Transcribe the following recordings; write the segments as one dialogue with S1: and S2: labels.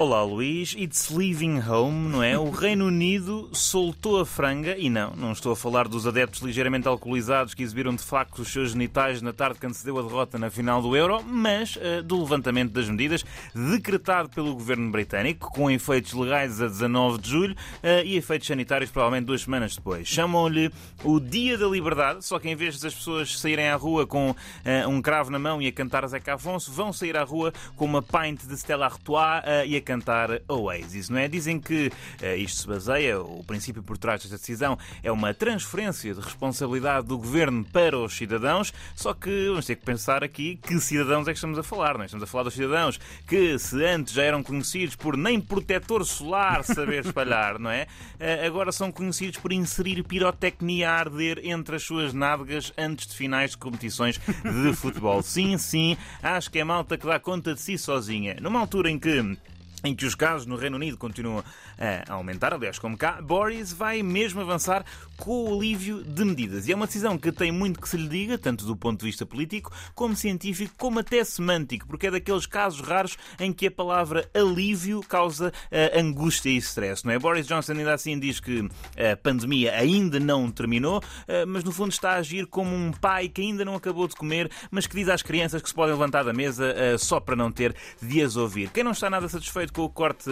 S1: Olá Luís, it's leaving home, não é? O Reino Unido soltou a franga e não, não estou a falar dos adeptos ligeiramente alcoolizados que exibiram de facto os seus genitais na tarde que antecedeu a derrota na final do Euro, mas uh, do levantamento das medidas decretado pelo governo britânico, com efeitos legais a 19 de julho uh, e efeitos sanitários provavelmente duas semanas depois. Chamam-lhe o Dia da Liberdade, só que em vez das pessoas saírem à rua com uh, um cravo na mão e a cantar Zeca Afonso, vão sair à rua com uma pint de Stella Artois e a cantar Oasis, não é? Dizem que uh, isto se baseia, o princípio por trás desta decisão é uma transferência de responsabilidade do governo para os cidadãos, só que vamos ter que pensar aqui que cidadãos é que estamos a falar, não é? Estamos a falar dos cidadãos que se antes já eram conhecidos por nem protetor solar saber espalhar, não é? Uh, agora são conhecidos por inserir pirotecnia a arder entre as suas nádegas antes de finais de competições de futebol. Sim, sim, acho que é malta que dá conta de si sozinha. Numa altura em que em que os casos no Reino Unido continuam a aumentar, aliás, como cá, Boris vai mesmo avançar com o alívio de medidas. E é uma decisão que tem muito que se lhe diga, tanto do ponto de vista político, como científico, como até semântico, porque é daqueles casos raros em que a palavra alívio causa uh, angústia e stress, não é? Boris Johnson ainda assim diz que a pandemia ainda não terminou, uh, mas no fundo está a agir como um pai que ainda não acabou de comer, mas que diz às crianças que se podem levantar da mesa uh, só para não ter de as ouvir. Quem não está nada satisfeito com o corte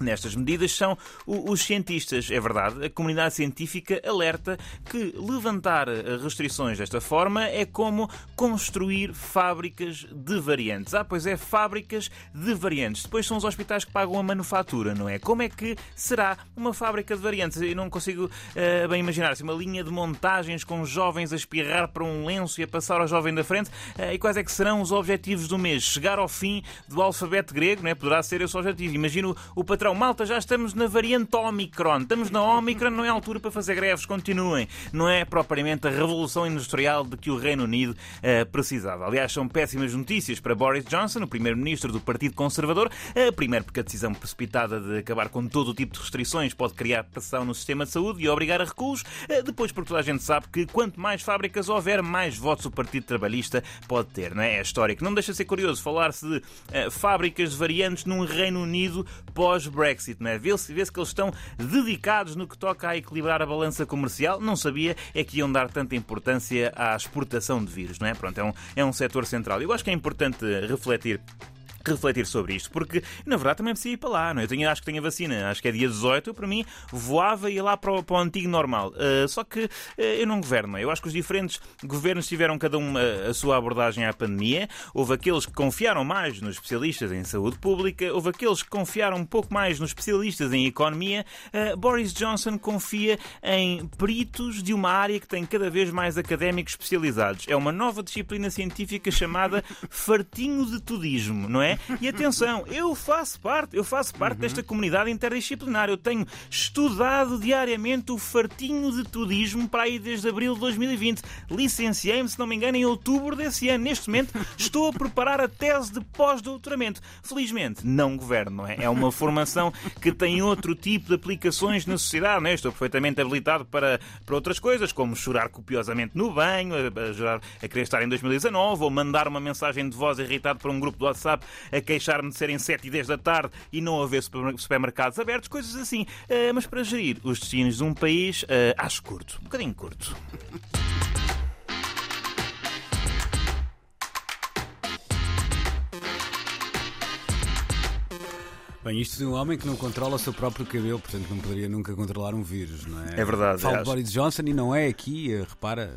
S1: Nestas medidas são os cientistas. É verdade, a comunidade científica alerta que levantar restrições desta forma é como construir fábricas de variantes. Ah, pois é, fábricas de variantes. Depois são os hospitais que pagam a manufatura, não é? Como é que será uma fábrica de variantes? Eu não consigo uh, bem imaginar. -se. Uma linha de montagens com jovens a espirrar para um lenço e a passar ao jovem da frente. Uh, e quais é que serão os objetivos do mês? Chegar ao fim do alfabeto grego, não é? Poderá ser esse o objetivo. Imagino o patrão patrão, malta, já estamos na variante Omicron. Estamos na Omicron, não é altura para fazer greves, continuem. Não é propriamente a revolução industrial de que o Reino Unido uh, precisava. Aliás, são péssimas notícias para Boris Johnson, o primeiro-ministro do Partido Conservador. Uh, primeiro, porque a decisão precipitada de acabar com todo o tipo de restrições pode criar pressão no sistema de saúde e obrigar a recuos. Uh, depois, porque toda a gente sabe que quanto mais fábricas houver, mais votos o Partido Trabalhista pode ter. Não é? É que não deixa de ser curioso falar-se de fábricas de variantes num Reino Unido pós Brexit, não é? Vê-se vê que eles estão dedicados no que toca a equilibrar a balança comercial. Não sabia é que iam dar tanta importância à exportação de vírus, não é? Pronto, é um, é um setor central. Eu acho que é importante refletir refletir sobre isto, porque na verdade também precisa ir para lá. Não? É? Eu tenho, acho que tenho a vacina, acho que é dia 18. Eu, para mim, voava e ia lá para o, para o antigo normal. Uh, só que uh, eu não governo. Eu acho que os diferentes governos tiveram cada um a, a sua abordagem à pandemia. Houve aqueles que confiaram mais nos especialistas em saúde pública, houve aqueles que confiaram um pouco mais nos especialistas em economia. Uh, Boris Johnson confia em peritos de uma área que tem cada vez mais académicos especializados. É uma nova disciplina científica chamada fartinho de tudismo, não é? E atenção, eu faço parte, eu faço parte uhum. desta comunidade interdisciplinar. Eu tenho estudado diariamente o fartinho de tudismo para aí desde abril de 2020. Licenciei-me, se não me engano, em outubro desse ano. Neste momento estou a preparar a tese de pós-doutoramento. Felizmente, não governo, não é? É uma formação que tem outro tipo de aplicações na sociedade, não é? Estou perfeitamente habilitado para, para outras coisas, como chorar copiosamente no banho, a, a, a querer estar em 2019, ou mandar uma mensagem de voz irritado para um grupo do WhatsApp a queixar-me de serem 7 e 10 da tarde e não haver supermercados abertos, coisas assim. Uh, mas para gerir os destinos de um país, uh, acho curto, um bocadinho curto.
S2: Bem, isto de um homem que não controla o seu próprio cabelo, portanto não poderia nunca controlar um vírus, não é?
S1: É verdade.
S2: Falo de Boris Johnson e não é aqui, eh, repara,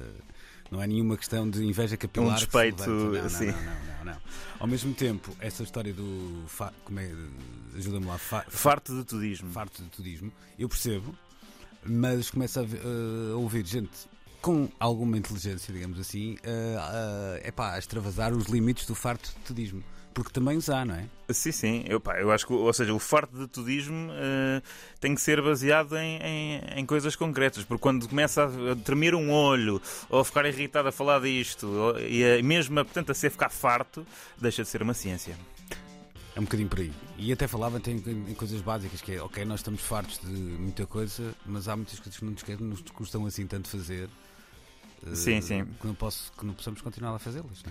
S2: não é nenhuma questão de inveja capilar.
S1: Um despeito, sim.
S2: Não, não, não não. Ao mesmo tempo, essa história do. Fa... Como é? Ajuda-me lá. Fa...
S1: Farto de tudismo.
S2: Farto de tudismo. Eu percebo, mas começo a, a ouvir gente com alguma inteligência, digamos assim, é uh, uh, pá, a extravasar os limites do farto de tudismo porque também os há, não é?
S1: Sim, sim. Eu, pá, eu acho que, ou seja, o farto de tudismo uh, tem que ser baseado em, em, em, coisas concretas, porque quando começa a tremer um olho ou a ficar irritado a falar disto ou, e a, mesmo, portanto, a ser ficar farto, deixa de ser uma ciência.
S2: É um bocadinho por aí. E até falava tem, em coisas básicas, que é, ok, nós estamos fartos de muita coisa, mas há muitas coisas que não nos, nos custam assim tanto fazer
S1: Sim, sim.
S2: Que, não posso, que não possamos continuar a fazê-las. é?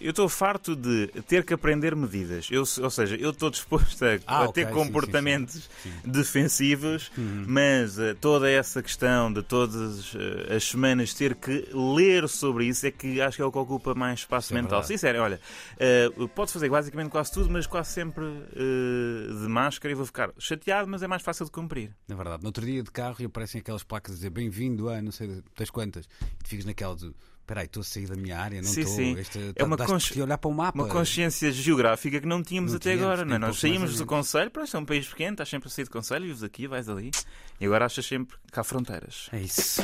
S1: Eu estou farto de ter que aprender medidas. Eu, ou seja, eu estou disposto a,
S2: Ah,
S1: a
S2: ok,
S1: ter
S2: sim,
S1: comportamentos
S2: sim, sim.
S1: defensivos,
S2: Uhum.
S1: mas eh, toda essa questão de todas eh, as semanas ter que ler sobre isso é que acho que é o que ocupa mais espaço
S2: Isso é
S1: mental.
S2: verdade.
S1: Sincero, olha, eh, pode fazer basicamente quase tudo, mas quase sempre eh, de máscara e vou ficar chateado, mas é mais fácil de cumprir.
S2: Na verdade, no outro dia de carro e aparecem aquelas placas a dizer bem-vindo a não sei das quantas, ficas naquela de peraí, estou a sair da minha área, não
S1: Sim,
S2: estou.
S1: sim.
S2: Esta,
S1: É uma consci-
S2: olhar para o mapa.
S1: Uma consciência geográfica que não tínhamos
S2: Não
S1: até
S2: tínhamos,
S1: agora, não é? Nós saímos do. Conselho, pronto, é um país pequeno, estás sempre a sair do Conselho, vives aqui, vais ali, e agora achas sempre que há fronteiras.
S2: É isso.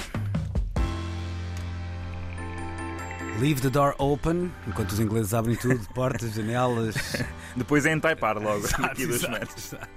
S2: Leave the door open, enquanto os ingleses abrem tudo, portas, janelas.
S1: Depois é entaipar logo,
S2: Exato,
S1: semanas.
S2: exato.